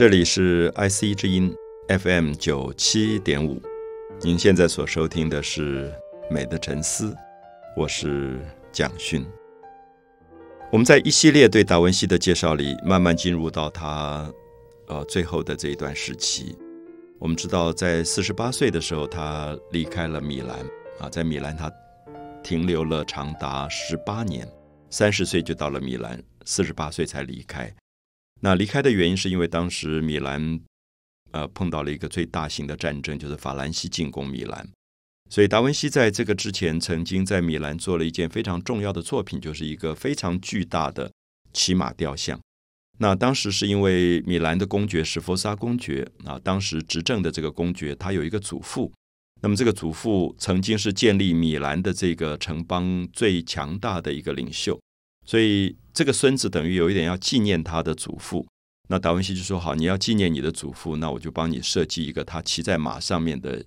这里是 IC 之音 FM 九七点五，您现在所收听的是《美的沉思》，我是蒋勋。我们在一系列对达文西的介绍里，慢慢进入到他呃最后的这一段时期。我们知道，在四十八岁的时候，他离开了米兰啊，在米兰他停留了长达十八年，三十岁就到了米兰，四十八岁才离开。那离开的原因是因为当时米兰，呃，碰到了一个最大型的战争，就是法兰西进攻米兰。所以达文西在这个之前，曾经在米兰做了一件非常重要的作品，就是一个非常巨大的骑马雕像。那当时是因为米兰的公爵史佛沙公爵啊，当时执政的这个公爵，他有一个祖父，那么这个祖父曾经是建立米兰的这个城邦最强大的一个领袖，所以。这个孙子等于有一点要纪念他的祖父，那达文西就说：“好，你要纪念你的祖父，那我就帮你设计一个他骑在马上面的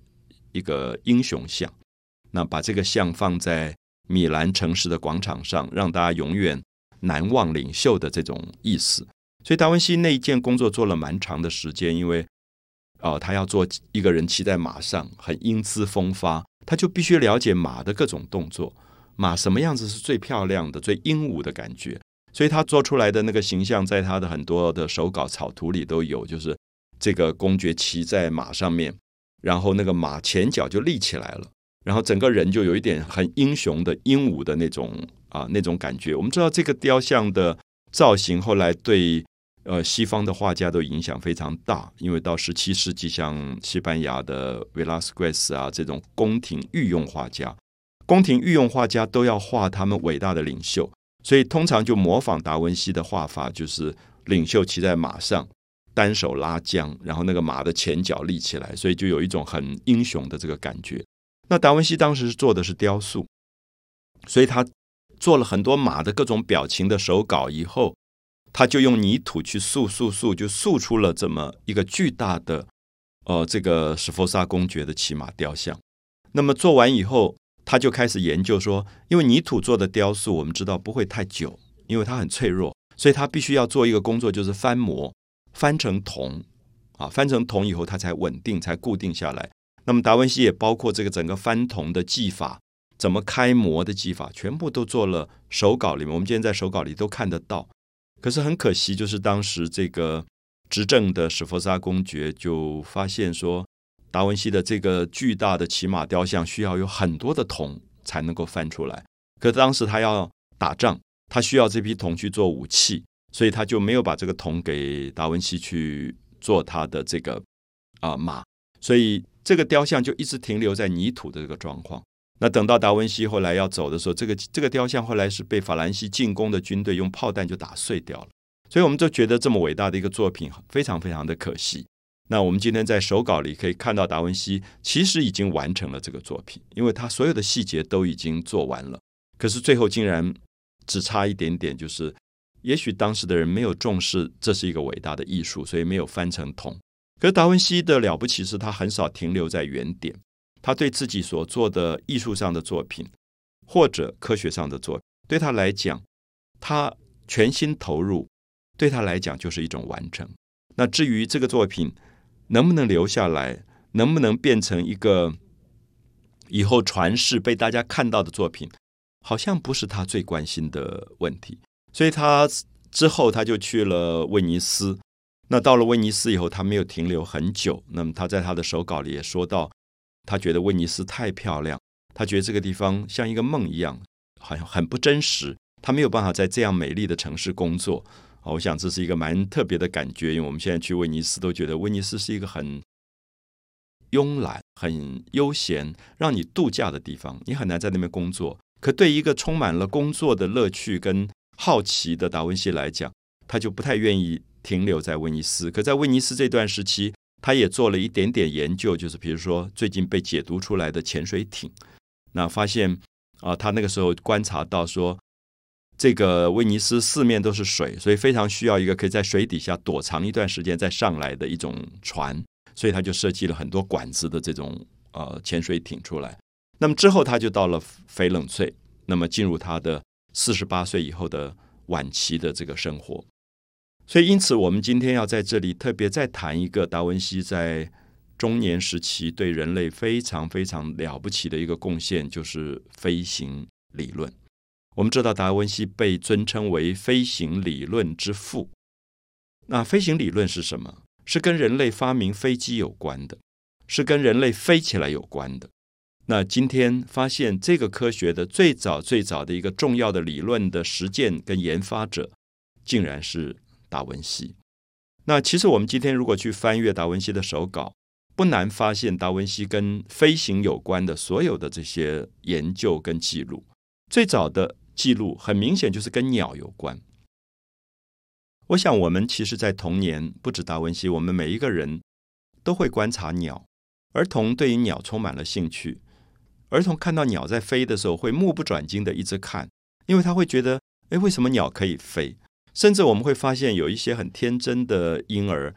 一个英雄像。那把这个像放在米兰城市的广场上，让大家永远难忘领袖的这种意思。所以达文西那一件工作做了蛮长的时间，因为哦，他要做一个人骑在马上，很英姿风发，他就必须了解马的各种动作，马什么样子是最漂亮的、最英武的感觉。”所以他做出来的那个形象，在他的很多的手稿草图里都有，就是这个公爵骑在马上面，然后那个马前脚就立起来了，然后整个人就有一点很英雄的英武的那种啊那种感觉。我们知道这个雕像的造型后来对呃西方的画家都影响非常大，因为到十七世纪，像西班牙的维拉斯奎斯啊这种宫廷御用画家，宫廷御用画家都要画他们伟大的领袖。所以通常就模仿达文西的画法，就是领袖骑在马上，单手拉缰，然后那个马的前脚立起来，所以就有一种很英雄的这个感觉。那达文西当时做的是雕塑，所以他做了很多马的各种表情的手稿，以后他就用泥土去塑塑塑，就塑出了这么一个巨大的呃这个史佛沙公爵的骑马雕像。那么做完以后。他就开始研究说，因为泥土做的雕塑，我们知道不会太久，因为它很脆弱，所以他必须要做一个工作，就是翻模，翻成铜，啊，翻成铜以后，它才稳定，才固定下来。那么达文西也包括这个整个翻铜的技法，怎么开模的技法，全部都做了手稿里面。我们今天在手稿里都看得到。可是很可惜，就是当时这个执政的史佛沙公爵就发现说。达文西的这个巨大的骑马雕像需要有很多的铜才能够翻出来，可当时他要打仗，他需要这批铜去做武器，所以他就没有把这个铜给达文西去做他的这个啊马，所以这个雕像就一直停留在泥土的这个状况。那等到达文西后来要走的时候，这个这个雕像后来是被法兰西进攻的军队用炮弹就打碎掉了，所以我们就觉得这么伟大的一个作品非常非常的可惜。那我们今天在手稿里可以看到，达文西其实已经完成了这个作品，因为他所有的细节都已经做完了。可是最后竟然只差一点点，就是也许当时的人没有重视这是一个伟大的艺术，所以没有翻成铜。可是达文西的了不起是他很少停留在原点，他对自己所做的艺术上的作品或者科学上的作品，对他来讲，他全心投入，对他来讲就是一种完成。那至于这个作品，能不能留下来？能不能变成一个以后传世被大家看到的作品？好像不是他最关心的问题。所以他之后他就去了威尼斯。那到了威尼斯以后，他没有停留很久。那么他在他的手稿里也说到，他觉得威尼斯太漂亮，他觉得这个地方像一个梦一样，好像很不真实。他没有办法在这样美丽的城市工作。我想这是一个蛮特别的感觉，因为我们现在去威尼斯都觉得威尼斯是一个很慵懒、很悠闲，让你度假的地方。你很难在那边工作。可对一个充满了工作的乐趣跟好奇的达文西来讲，他就不太愿意停留在威尼斯。可在威尼斯这段时期，他也做了一点点研究，就是比如说最近被解读出来的潜水艇，那发现啊，他那个时候观察到说。这个威尼斯四面都是水，所以非常需要一个可以在水底下躲藏一段时间再上来的一种船，所以他就设计了很多管子的这种呃潜水艇出来。那么之后他就到了翡冷翠，那么进入他的四十八岁以后的晚期的这个生活。所以，因此，我们今天要在这里特别再谈一个达文西在中年时期对人类非常非常了不起的一个贡献，就是飞行理论。我们知道，达文西被尊称为飞行理论之父。那飞行理论是什么？是跟人类发明飞机有关的，是跟人类飞起来有关的。那今天发现这个科学的最早最早的一个重要的理论的实践跟研发者，竟然是。达文西，那其实我们今天如果去翻阅达文西的手稿，不难发现达文西跟飞行有关的所有的这些研究跟记录。最早的记录很明显就是跟鸟有关。我想我们其实，在童年不止达文西，我们每一个人都会观察鸟。儿童对于鸟充满了兴趣，儿童看到鸟在飞的时候，会目不转睛的一直看，因为他会觉得，哎，为什么鸟可以飞？甚至我们会发现，有一些很天真的婴儿，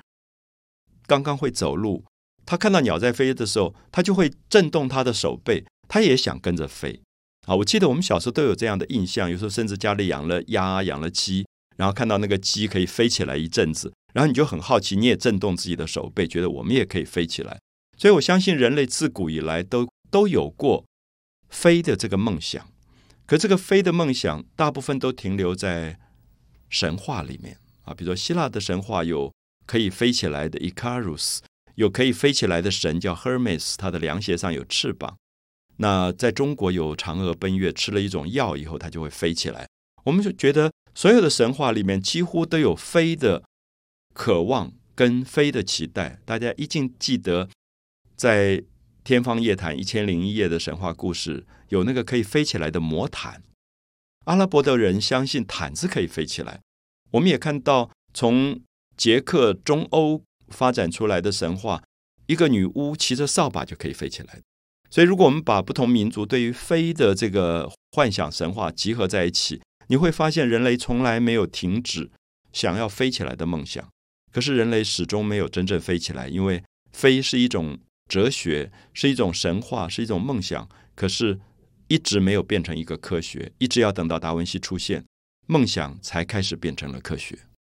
刚刚会走路，他看到鸟在飞的时候，他就会震动他的手背，他也想跟着飞。啊，我记得我们小时候都有这样的印象，有时候甚至家里养了鸭、养了鸡，然后看到那个鸡可以飞起来一阵子，然后你就很好奇，你也震动自己的手背，觉得我们也可以飞起来。所以我相信人类自古以来都都有过飞的这个梦想，可这个飞的梦想大部分都停留在。神话里面啊，比如说希腊的神话有可以飞起来的 Icarus，有可以飞起来的神叫 Hermes，他的凉鞋上有翅膀。那在中国有嫦娥奔月，吃了一种药以后，它就会飞起来。我们就觉得所有的神话里面几乎都有飞的渴望跟飞的期待。大家一定记得，在天方夜谭一千零一夜的神话故事，有那个可以飞起来的魔毯。阿拉伯的人相信毯子可以飞起来。我们也看到从捷克、中欧发展出来的神话，一个女巫骑着扫把就可以飞起来。所以，如果我们把不同民族对于飞的这个幻想神话集合在一起，你会发现人类从来没有停止想要飞起来的梦想。可是，人类始终没有真正飞起来，因为飞是一种哲学，是一种神话，是一种梦想。可是。一直没有变成一个科学，一直要等到达文西出现，梦想才开始变成了科学。